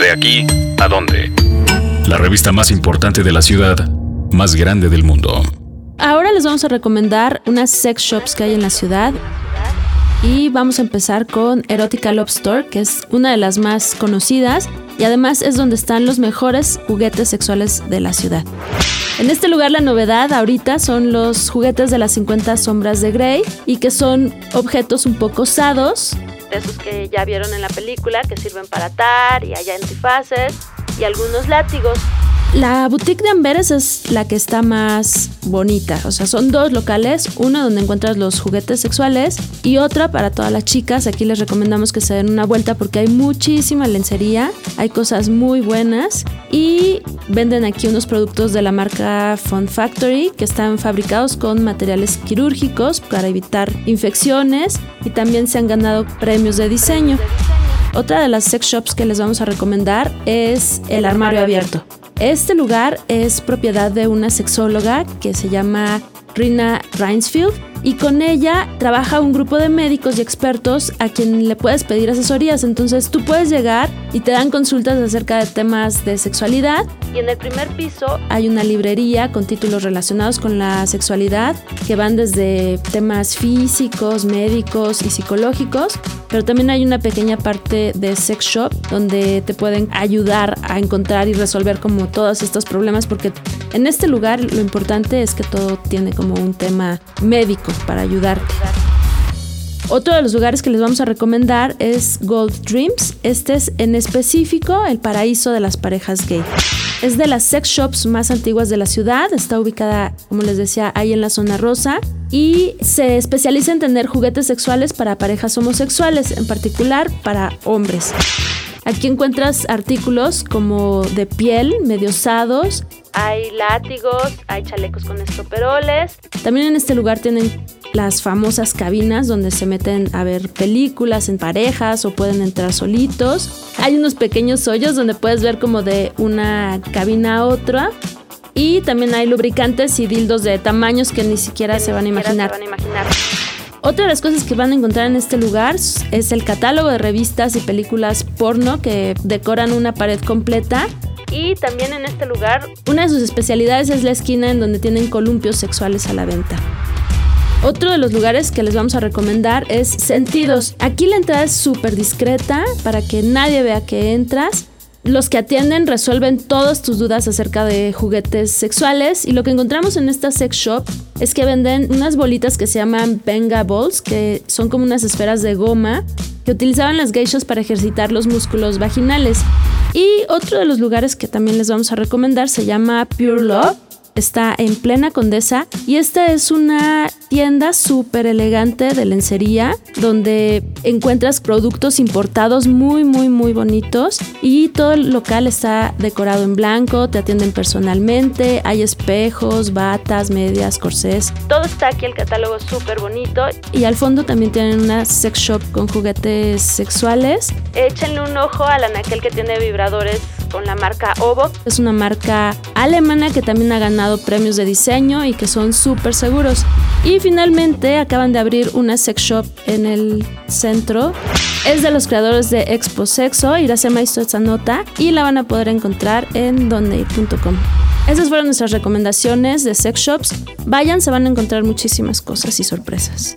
De aquí a dónde. La revista más importante de la ciudad, más grande del mundo. Ahora les vamos a recomendar unas sex shops que hay en la ciudad. Y vamos a empezar con Erotica Love Store, que es una de las más conocidas y además es donde están los mejores juguetes sexuales de la ciudad. En este lugar la novedad ahorita son los juguetes de las 50 sombras de Grey y que son objetos un poco osados, esos que ya vieron en la película, que sirven para atar y hay antifaces y algunos látigos. La boutique de Amberes es la que está más bonita. O sea, son dos locales, una donde encuentras los juguetes sexuales y otra para todas las chicas. Aquí les recomendamos que se den una vuelta porque hay muchísima lencería, hay cosas muy buenas y venden aquí unos productos de la marca Fun Factory que están fabricados con materiales quirúrgicos para evitar infecciones y también se han ganado premios de diseño. Otra de las sex shops que les vamos a recomendar es el armario abierto. Este lugar es propiedad de una sexóloga que se llama Rina Reinsfield y con ella trabaja un grupo de médicos y expertos a quien le puedes pedir asesorías. Entonces tú puedes llegar y te dan consultas acerca de temas de sexualidad. Y en el primer piso hay una librería con títulos relacionados con la sexualidad que van desde temas físicos, médicos y psicológicos. Pero también hay una pequeña parte de sex shop donde te pueden ayudar a encontrar y resolver como todos estos problemas porque en este lugar lo importante es que todo tiene como un tema médico para ayudarte. Otro de los lugares que les vamos a recomendar es Gold Dreams. Este es en específico el paraíso de las parejas gay. Es de las sex shops más antiguas de la ciudad. Está ubicada, como les decía, ahí en la zona rosa. Y se especializa en tener juguetes sexuales para parejas homosexuales, en particular para hombres. Aquí encuentras artículos como de piel, medio usados, hay látigos, hay chalecos con estoperoles. También en este lugar tienen las famosas cabinas donde se meten a ver películas en parejas o pueden entrar solitos. Hay unos pequeños hoyos donde puedes ver como de una cabina a otra. Y también hay lubricantes y dildos de tamaños que ni siquiera, se, van a imaginar. se van a imaginar. Otra de las cosas que van a encontrar en este lugar es el catálogo de revistas y películas porno que decoran una pared completa. Y también en este lugar, una de sus especialidades es la esquina en donde tienen columpios sexuales a la venta. Otro de los lugares que les vamos a recomendar es Sentidos. Aquí la entrada es súper discreta para que nadie vea que entras. Los que atienden resuelven todas tus dudas acerca de juguetes sexuales y lo que encontramos en esta sex shop es que venden unas bolitas que se llaman Benga Balls, que son como unas esferas de goma que utilizaban las geishas para ejercitar los músculos vaginales. Y otro de los lugares que también les vamos a recomendar se llama Pure Love está en plena Condesa y esta es una tienda súper elegante de lencería donde encuentras productos importados muy muy muy bonitos y todo el local está decorado en blanco, te atienden personalmente, hay espejos, batas, medias, corsés, todo está aquí el catálogo súper bonito y al fondo también tienen una sex shop con juguetes sexuales. Échenle un ojo al anaquel que tiene vibradores con la marca Ovo. Es una marca alemana que también ha ganado premios de diseño y que son súper seguros. Y finalmente acaban de abrir una sex shop en el centro. Es de los creadores de Expo Sexo. Iracema hizo esta nota y la van a poder encontrar en donde.com. Esas fueron nuestras recomendaciones de sex shops. Vayan, se van a encontrar muchísimas cosas y sorpresas.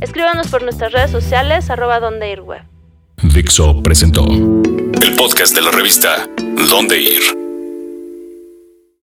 Escríbanos por nuestras redes sociales, arroba donde ir web. Dixo presentó el podcast de la revista Dónde Ir.